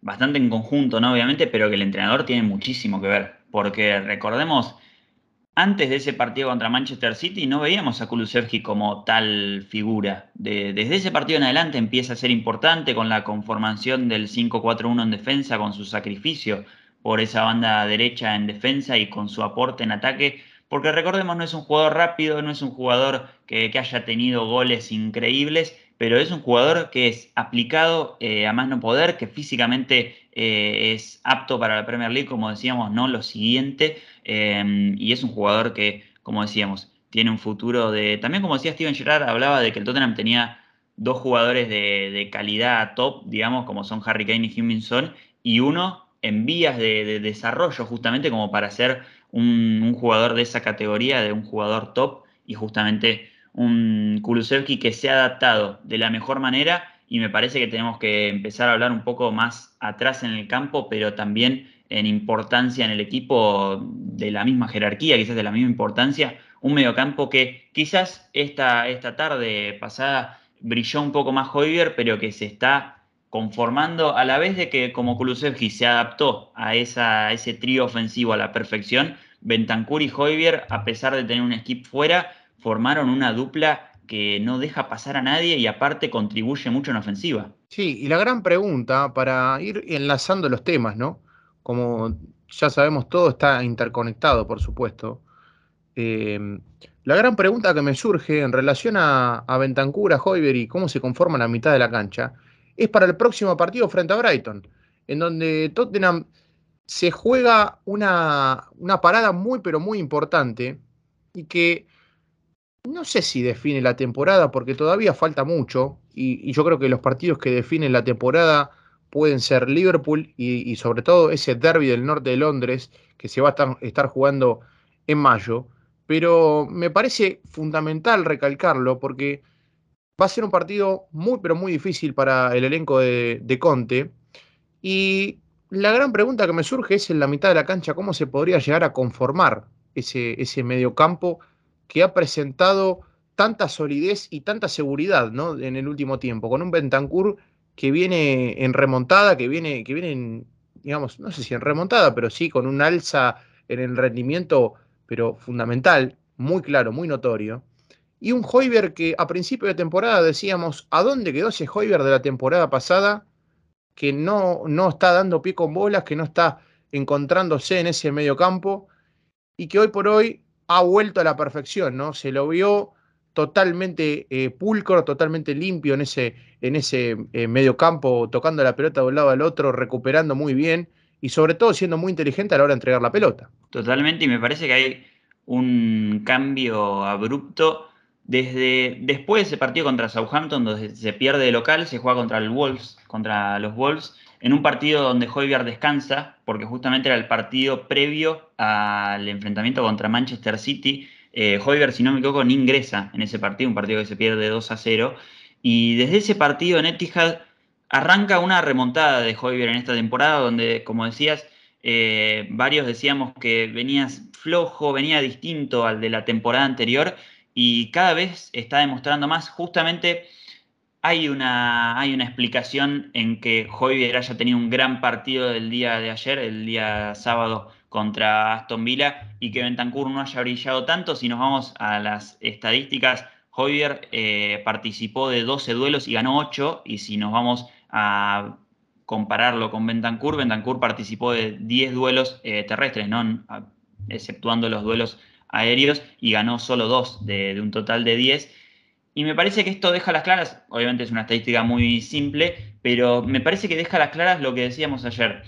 bastante en conjunto, ¿no? Obviamente, pero que el entrenador tiene muchísimo que ver. Porque recordemos antes de ese partido contra Manchester City no veíamos a Kulusevski como tal figura. desde ese partido en adelante empieza a ser importante con la conformación del 5-4-1 en defensa, con su sacrificio por esa banda derecha en defensa y con su aporte en ataque. Porque recordemos, no es un jugador rápido, no es un jugador que, haya tenido goles increíbles, pero es un jugador que es aplicado eh, a más no poder, que físicamente eh, es apto para la Premier League, como decíamos, no lo siguiente, em, y es un jugador que, como decíamos, tiene un futuro de... También como decía Steven Gerrard, hablaba de que el Tottenham tenía dos jugadores de, calidad top, digamos, como son Harry Kane y Huminson, y uno en vías de, desarrollo justamente como para ser un, un, jugador de esa categoría, de un jugador top, y justamente un Kulusevski que se ha adaptado de la mejor manera y me parece que tenemos que empezar a hablar un poco más atrás en el campo, pero también en importancia en el equipo de la misma jerarquía, quizás de la misma importancia, un mediocampo que quizás esta, esta tarde pasada brilló un poco más Hoyer, pero que se está conformando a la vez de que como Kulusevski se adaptó a, esa, ese trío ofensivo a la perfección, Bentancur y Hoyer, a pesar de tener un skip fuera, formaron una dupla que no deja pasar a nadie y aparte contribuye mucho en ofensiva. Sí, y la gran pregunta para ir enlazando los temas, ¿no? Como ya sabemos, todo está interconectado, por supuesto. Eh, la gran pregunta que me surge en relación a, a Bentancur, a Hoiber y cómo se conforma la mitad de la cancha, es para el próximo partido frente a Brighton, en donde Tottenham se juega una, una parada muy, pero muy importante y que no sé si define la temporada porque todavía falta mucho y, yo creo que los partidos que definen la temporada pueden ser Liverpool y, sobre todo ese derby del norte de Londres que se va a estar, jugando en mayo. Pero me parece fundamental recalcarlo porque va a ser un partido muy pero muy difícil para el elenco de, de Conte y la gran pregunta que me surge es en la mitad de la cancha cómo se podría llegar a conformar ese, ese mediocampo que ha presentado tanta solidez y tanta seguridad ¿no? en el último tiempo, con un Bentancur que viene en remontada, que viene, que viene en, digamos, no sé si en remontada, pero sí con un alza en el rendimiento, pero fundamental, muy claro, muy notorio. Y un Hoiber que a principio de temporada decíamos, ¿a dónde quedó ese Hoiber de la temporada pasada? Que no, no está dando pie con bolas, que no está encontrándose en ese medio campo y que hoy por hoy ha vuelto a la perfección, ¿no? Se lo vio totalmente eh, pulcro, totalmente limpio en ese, en ese eh, medio campo, tocando la pelota de un lado al otro, recuperando muy bien y sobre todo siendo muy inteligente a la hora de entregar la pelota. Totalmente, y me parece que hay un cambio abrupto desde después de ese partido contra Southampton, donde se pierde de local, se juega contra el Wolves, contra los Wolves, en un partido donde Hoybier descansa, porque justamente era el partido previo al enfrentamiento contra Manchester City. Eh, si no me equivoco, ni ingresa en ese partido, un partido que se pierde 2 a 0. Y desde ese partido en Etihad arranca una remontada de Hoybier en esta temporada, donde, como decías, eh, varios decíamos que venía flojo, venía distinto al de la temporada anterior y cada vez está demostrando más justamente hay una, hay una explicación en que Hoybier haya tenido un gran partido del día de ayer, el día sábado contra Aston Villa, y que Bentancur no haya brillado tanto. Si nos vamos a las estadísticas, Hoybier eh, participó de 12 duelos y ganó 8, y si nos vamos a compararlo con Bentancur, Bentancur participó de 10 duelos eh, terrestres, ¿no? exceptuando los duelos aéreos, y ganó solo 2 de, de un total de 10 y me parece que esto deja las claras, obviamente es una estadística muy simple, pero me parece que deja las claras lo que decíamos ayer.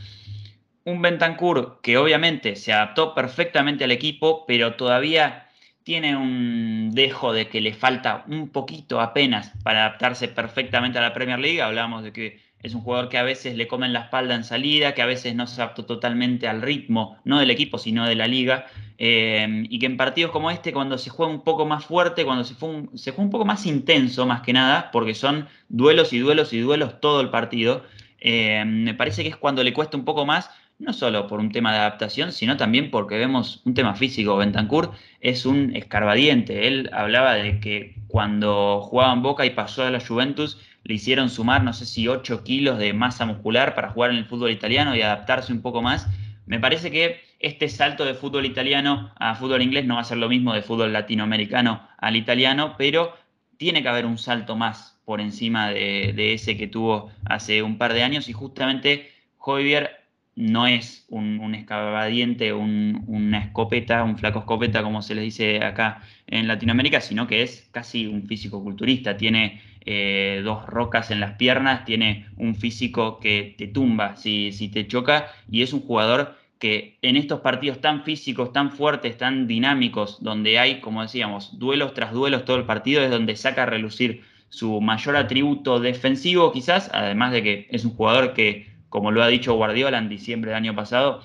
Un Bentancur que obviamente se adaptó perfectamente al equipo, pero todavía tiene un dejo de que le falta un poquito apenas para adaptarse perfectamente a la Premier League. Hablamos de que es un jugador que a veces le comen la espalda en salida, que a veces no se adaptó totalmente al ritmo, no del equipo, sino de la liga. Eh, y que en partidos como este, cuando se juega un poco más fuerte, cuando se, juega un, poco más intenso, más que nada, porque son duelos y duelos y duelos todo el partido, eh, me parece que es cuando le cuesta un poco más, no solo por un tema de adaptación, sino también porque vemos un tema físico. Bentancur es un escarbadiente. Él hablaba de que cuando jugaba en Boca y pasó a la Juventus, le hicieron sumar, no sé si 8 kilos de masa muscular para jugar en el fútbol italiano y adaptarse un poco más. Me parece que este salto de fútbol italiano a fútbol inglés no va a ser lo mismo de fútbol latinoamericano al italiano, pero tiene que haber un salto más por encima de, ese que tuvo hace un par de años y justamente Joyvier no es un, escabadiente, una escopeta, un flaco escopeta como se les dice acá en Latinoamérica, sino que es casi un físico culturista, tiene eh, dos rocas en las piernas, tiene un físico que te tumba si, si te choca y es un jugador que en estos partidos tan físicos, tan fuertes, tan dinámicos, donde hay, como decíamos, duelos tras duelos todo el partido, es donde saca a relucir su mayor atributo defensivo quizás, además de que es un jugador que, como lo ha dicho Guardiola en diciembre del año pasado,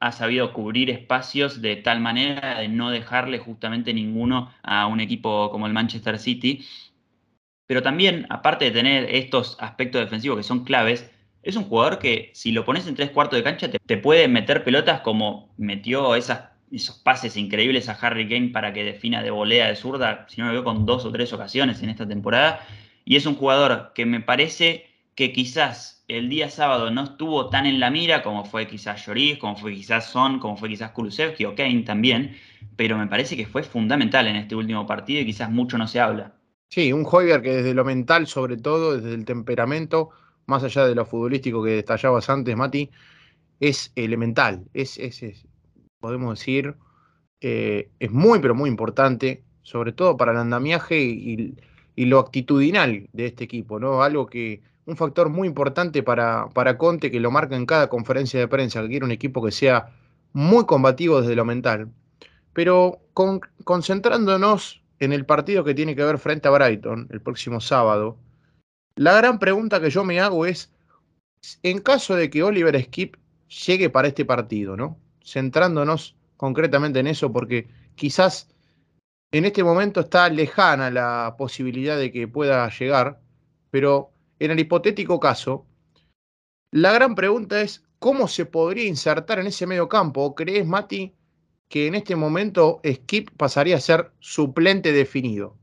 ha sabido cubrir espacios de tal manera de no dejarle justamente ninguno a un equipo como el Manchester City. Pero también, aparte de tener estos aspectos defensivos que son claves, es un jugador que si lo pones en tres cuartos de cancha te, puede meter pelotas como metió esos pases increíbles a Harry Kane para que defina de volea de zurda, si no me veo con dos o tres ocasiones en esta temporada. Y es un jugador que me parece que quizás el día sábado no estuvo tan en la mira como fue quizás Lloris, como fue quizás Son, como fue quizás Kulusevski o Kane también, pero me parece que fue fundamental en este último partido y quizás mucho no se habla. Sí, un Hoyer que desde lo mental, sobre todo, desde el temperamento, más allá de lo futbolístico que detallabas antes, Mati, es elemental, es, podemos decir, eh, es muy, pero muy importante, sobre todo para el andamiaje y, lo actitudinal de este equipo, ¿no? Algo que, un factor muy importante para, para Conte, que lo marca en cada conferencia de prensa, que quiere un equipo que sea muy combativo desde lo mental. Pero concentrándonos en el partido que tiene que ver frente a Brighton el próximo sábado, la gran pregunta que yo me hago es, en caso de que Oliver Skip llegue para este partido, ¿no? Centrándonos concretamente en eso, porque quizás en este momento está lejana la posibilidad de que pueda llegar, pero en el hipotético caso, la gran pregunta es, ¿cómo se podría insertar en ese medio campo? ¿Crees, Mati, que en este momento Skip pasaría a ser suplente definido?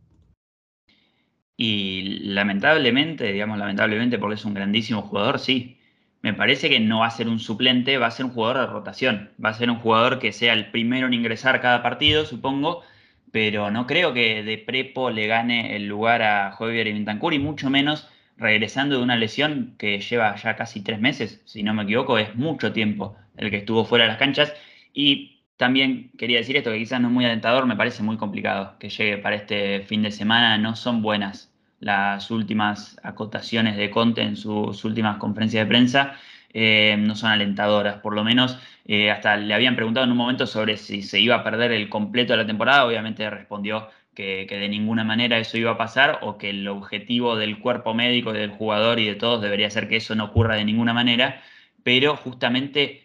Y lamentablemente, digamos lamentablemente porque es un grandísimo jugador, sí, me parece que no va a ser un suplente, va a ser un jugador de rotación. Va a ser un jugador que sea el primero en ingresar cada partido, supongo, pero no creo que de prepo le gane el lugar a Javier y Bentancur y mucho menos regresando de una lesión que lleva ya casi tres meses, si no me equivoco, es mucho tiempo el que estuvo fuera de las canchas. Y también quería decir esto, que quizás no es muy alentador, me parece muy complicado que llegue para este fin de semana, no son buenas las últimas acotaciones de Conte en sus últimas conferencias de prensa eh, no son alentadoras. Por lo menos eh, hasta le habían preguntado en un momento sobre si se iba a perder el completo de la temporada. Obviamente respondió que, de ninguna manera eso iba a pasar o que el objetivo del cuerpo médico, del jugador y de todos debería ser que eso no ocurra de ninguna manera. Pero justamente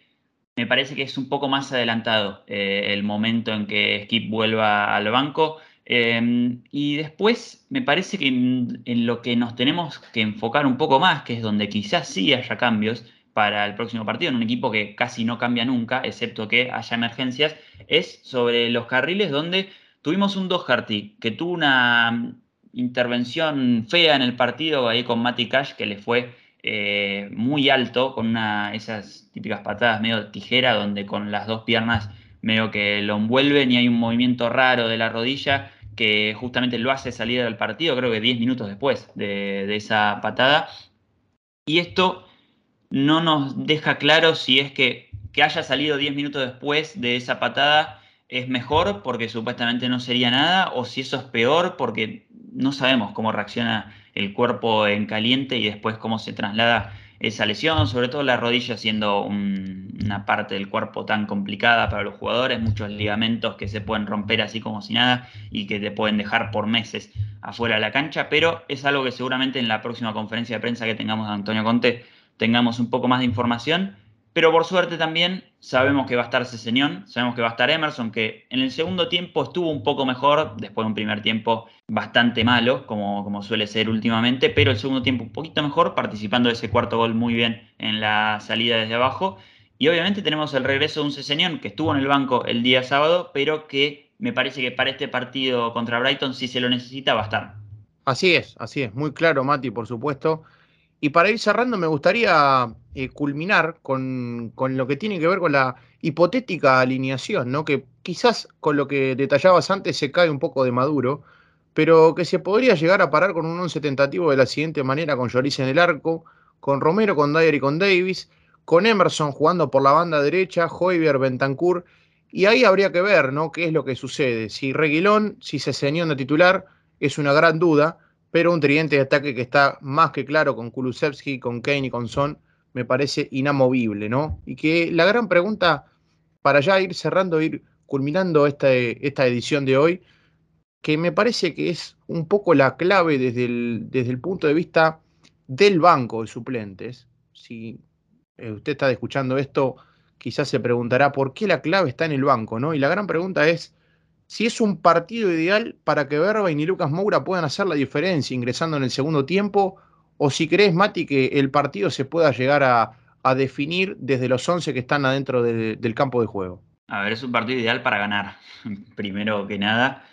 me parece que es un poco más adelantado eh, el momento en que Skip vuelva al banco. Em, y después me parece que en, lo que nos tenemos que enfocar un poco más, que es donde quizás sí haya cambios para el próximo partido, en un equipo que casi no cambia nunca, excepto que haya emergencias, es sobre los carriles donde tuvimos un Doherty que tuvo una intervención fea en el partido ahí con Mati Cash que le fue eh, muy alto con una, esas típicas patadas medio tijera donde con las dos piernas medio que lo envuelven y hay un movimiento raro de la rodilla que justamente lo hace salir del partido, creo que 10 minutos después de, esa patada. Y esto no nos deja claro si es que, que haya salido 10 minutos después de esa patada es mejor porque supuestamente no sería nada, o si eso es peor porque no sabemos cómo reacciona el cuerpo en caliente y después cómo se traslada esa lesión, sobre todo la rodilla siendo una parte del cuerpo tan complicada para los jugadores, muchos ligamentos que se pueden romper así como si nada y que te pueden dejar por meses afuera de la cancha, pero es algo que seguramente en la próxima conferencia de prensa que tengamos de Antonio Conte tengamos un poco más de información pero por suerte también sabemos que va a estar Ceseñón, sabemos que va a estar Emerson, que en el segundo tiempo estuvo un poco mejor, después de un primer tiempo bastante malo, como, como suele ser últimamente, pero el segundo tiempo un poquito mejor, participando de ese cuarto gol muy bien en la salida desde abajo. Y obviamente tenemos el regreso de un Ceseñón que estuvo en el banco el día sábado, pero que me parece que para este partido contra Brighton, si se lo necesita, va a estar. Así es, así es, muy claro, Mati, por supuesto. Y para ir cerrando, me gustaría eh, culminar con, lo que tiene que ver con la hipotética alineación, ¿no? Que quizás con lo que detallabas antes se cae un poco de maduro, pero que se podría llegar a parar con un once tentativo de la siguiente manera, con Lloris en el arco, con Romero, con Dyer y con Davis, con Emerson jugando por la banda derecha, Hoybier, Bentancur, y ahí habría que ver, ¿no? ¿Qué es lo que sucede? Si Reguilón, si se de titular, es una gran duda, pero un tridente de ataque que está más que claro con Kulusevski, con Kane y con Son, me parece inamovible, ¿no? Y que la gran pregunta, para ya ir cerrando, ir culminando esta, esta edición de hoy, que me parece que es un poco la clave desde el, desde el punto de vista del banco de suplentes. Si eh, usted está escuchando esto, quizás se preguntará por qué la clave está en el banco, ¿no? Y la gran pregunta es, si es un partido ideal para que Berbain y Lucas Moura puedan hacer la diferencia ingresando en el segundo tiempo, o si crees, Mati, que el partido se pueda llegar a, definir desde los 11 que están adentro del campo de juego. A ver, es un partido ideal para ganar, [LAUGHS] primero que nada.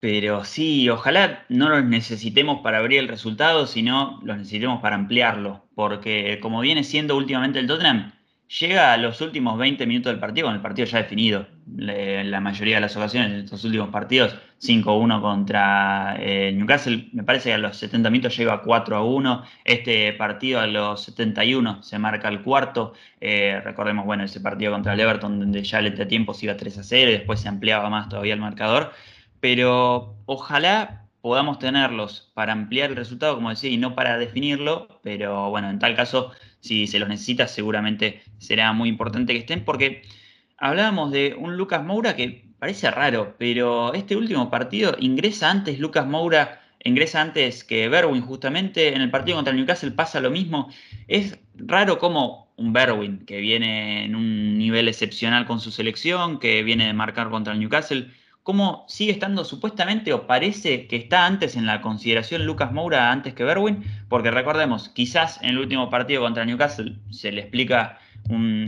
Pero sí, ojalá no los necesitemos para abrir el resultado, sino los necesitemos para ampliarlo. Porque como viene siendo últimamente el Tottenham, llega a los últimos 20 minutos del partido, con el partido ya definido. la mayoría de las ocasiones en estos últimos partidos, 5-1 contra eh, Newcastle, me parece que a los 70 minutos llega a 4-1. Este partido a los 71 se marca el cuarto. Eh, recordemos, bueno, ese partido contra el Everton, donde ya el entretiempo se iba 3-0 y después se ampliaba más todavía el marcador. Pero ojalá podamos tenerlos para ampliar el resultado, como decía, y no para definirlo, pero bueno, en tal caso, si se los necesita, seguramente será muy importante que estén, porque hablábamos de un Lucas Moura que parece raro, pero este último partido ingresa antes Lucas Moura, ingresa antes que Berwin, justamente en el partido contra el Newcastle pasa lo mismo. Es raro como un Berwin, que viene en un nivel excepcional con su selección, que viene de marcar contra el Newcastle, cómo sigue estando supuestamente o parece que está antes en la consideración Lucas Moura antes que Berwin, porque recordemos, quizás en el último partido contra Newcastle se le explica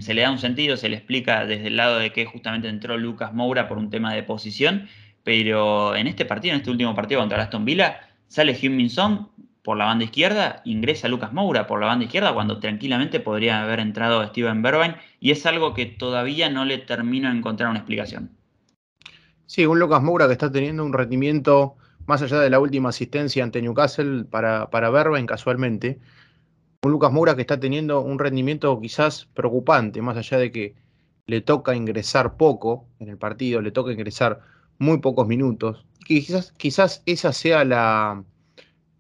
se le da un sentido, se le explica desde el lado de que justamente entró Lucas Moura por un tema de posición, pero en este partido, en este último partido contra Aston Villa, sale Hyun Song por la banda izquierda, ingresa Lucas Moura por la banda izquierda cuando tranquilamente podría haber entrado Steven Berwin y es algo que todavía no le termino de encontrar una explicación. Sí, un Lucas Moura que está teniendo un rendimiento más allá de la última asistencia ante Newcastle para, para Berben casualmente. Un Lucas Moura que está teniendo un rendimiento quizás preocupante, más allá de que le toca ingresar poco en el partido, le toca ingresar muy pocos minutos. Quizás, quizás esa sea la,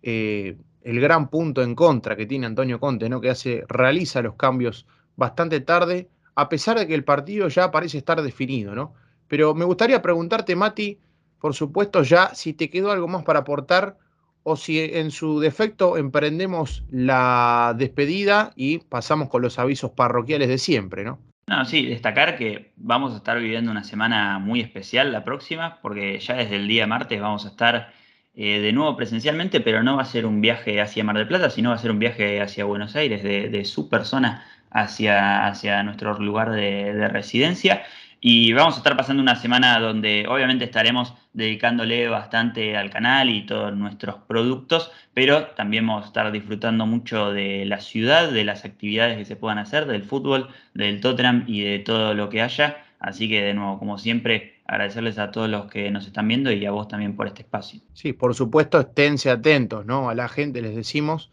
eh, el gran punto en contra que tiene Antonio Conte, ¿no? que hace, realiza los cambios bastante tarde, a pesar de que el partido ya parece estar definido. ¿no? Pero me gustaría preguntarte, Mati, por supuesto, ya si te quedó algo más para aportar o si en su defecto emprendemos la despedida y pasamos con los avisos parroquiales de siempre, ¿no? No, sí, destacar que vamos a estar viviendo una semana muy especial la próxima, porque ya desde el día martes vamos a estar eh, de nuevo presencialmente, pero no va a ser un viaje hacia Mar del Plata, sino va a ser un viaje hacia Buenos Aires, de, su persona hacia, hacia nuestro lugar de residencia. Y vamos a estar pasando una semana donde obviamente estaremos dedicándole bastante al canal y todos nuestros productos, pero también vamos a estar disfrutando mucho de la ciudad, de las actividades que se puedan hacer, del fútbol, del Tottenham y de todo lo que haya. Así que de nuevo, como siempre, agradecerles a todos los que nos están viendo y a vos también por este espacio. Sí, por supuesto, esténse atentos, ¿no? A la gente les decimos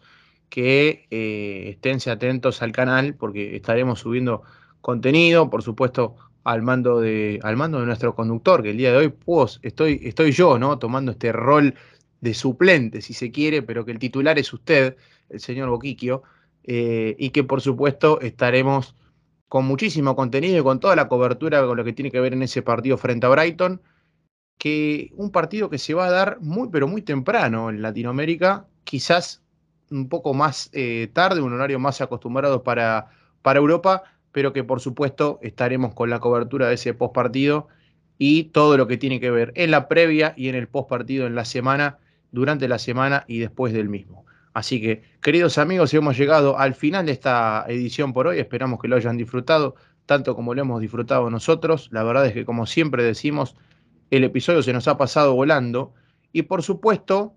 que eh, esténse atentos al canal porque estaremos subiendo contenido, por supuesto, al mando de, al mando de nuestro conductor, que el día de hoy pues, estoy, estoy yo, ¿no? Tomando este rol de suplente, si se quiere, pero que el titular es usted, el señor Boquiquio, eh, y que por supuesto estaremos con muchísimo contenido y con toda la cobertura con lo que tiene que ver en ese partido frente a Brighton, que un partido que se va a dar muy, pero muy temprano en Latinoamérica, quizás un poco más eh, tarde, un horario más acostumbrado para, para Europa, pero que por supuesto estaremos con la cobertura de ese post partido y todo lo que tiene que ver en la previa y en el post partido en la semana, durante la semana y después del mismo. Así que, queridos amigos, hemos llegado al final de esta edición por hoy. Esperamos que lo hayan disfrutado tanto como lo hemos disfrutado nosotros. La verdad es que, como siempre decimos, el episodio se nos ha pasado volando. Y por supuesto,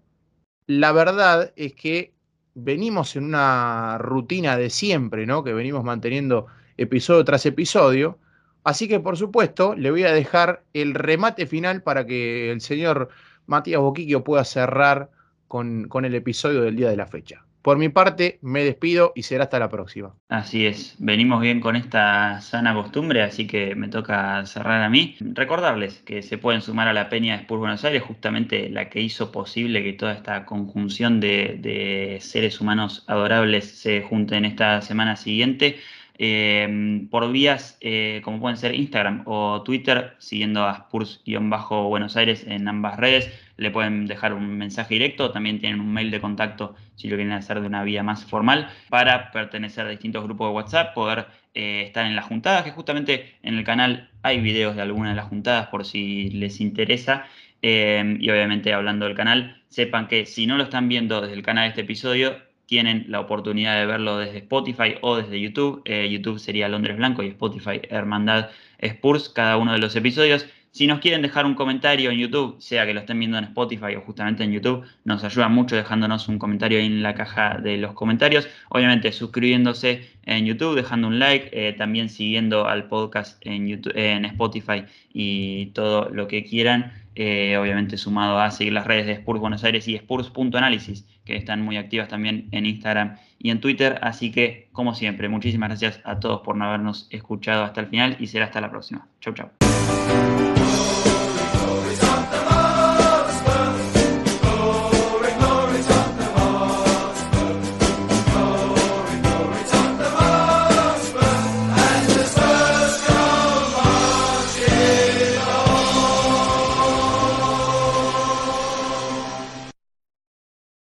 la verdad es que venimos en una rutina de siempre, ¿no? Que venimos manteniendo episodio tras episodio. Así que, por supuesto, le voy a dejar el remate final para que el señor Matías Boquiquio pueda cerrar con, con el episodio del día de la fecha. Por mi parte, me despido y será hasta la próxima. Así es, venimos bien con esta sana costumbre, así que me toca cerrar a mí. Recordarles que se pueden sumar a la Peña de Spurs Buenos Aires, justamente la que hizo posible que toda esta conjunción de, de seres humanos adorables se junten esta semana siguiente. Em, por vías eh, como pueden ser Instagram o Twitter, siguiendo a Spurs-Buenos Aires en ambas redes. Le pueden dejar un mensaje directo, también tienen un mail de contacto si lo quieren hacer de una vía más formal, para pertenecer a distintos grupos de WhatsApp, poder eh, estar en las juntadas, que justamente en el canal hay videos de algunas de las juntadas por si les interesa. Em, y obviamente hablando del canal, sepan que si no lo están viendo desde el canal de este episodio, tienen la oportunidad de verlo desde Spotify o desde YouTube. Eh, YouTube sería Londres Blanco y Spotify Hermandad Spurs, cada uno de los episodios. Si nos quieren dejar un comentario en YouTube, sea que lo estén viendo en Spotify o justamente en YouTube, nos ayuda mucho dejándonos un comentario en la caja de los comentarios. Obviamente suscribiéndose en YouTube, dejando un like, eh, también siguiendo al podcast en, YouTube, en Spotify y todo lo que quieran. Eh, obviamente sumado a seguir las redes de Spurs Buenos Aires y Spurs.análisis, que están muy activas también en Instagram y en Twitter. Así que, como siempre, muchísimas gracias a todos por no habernos escuchado hasta el final y será hasta la próxima. Chau, chau.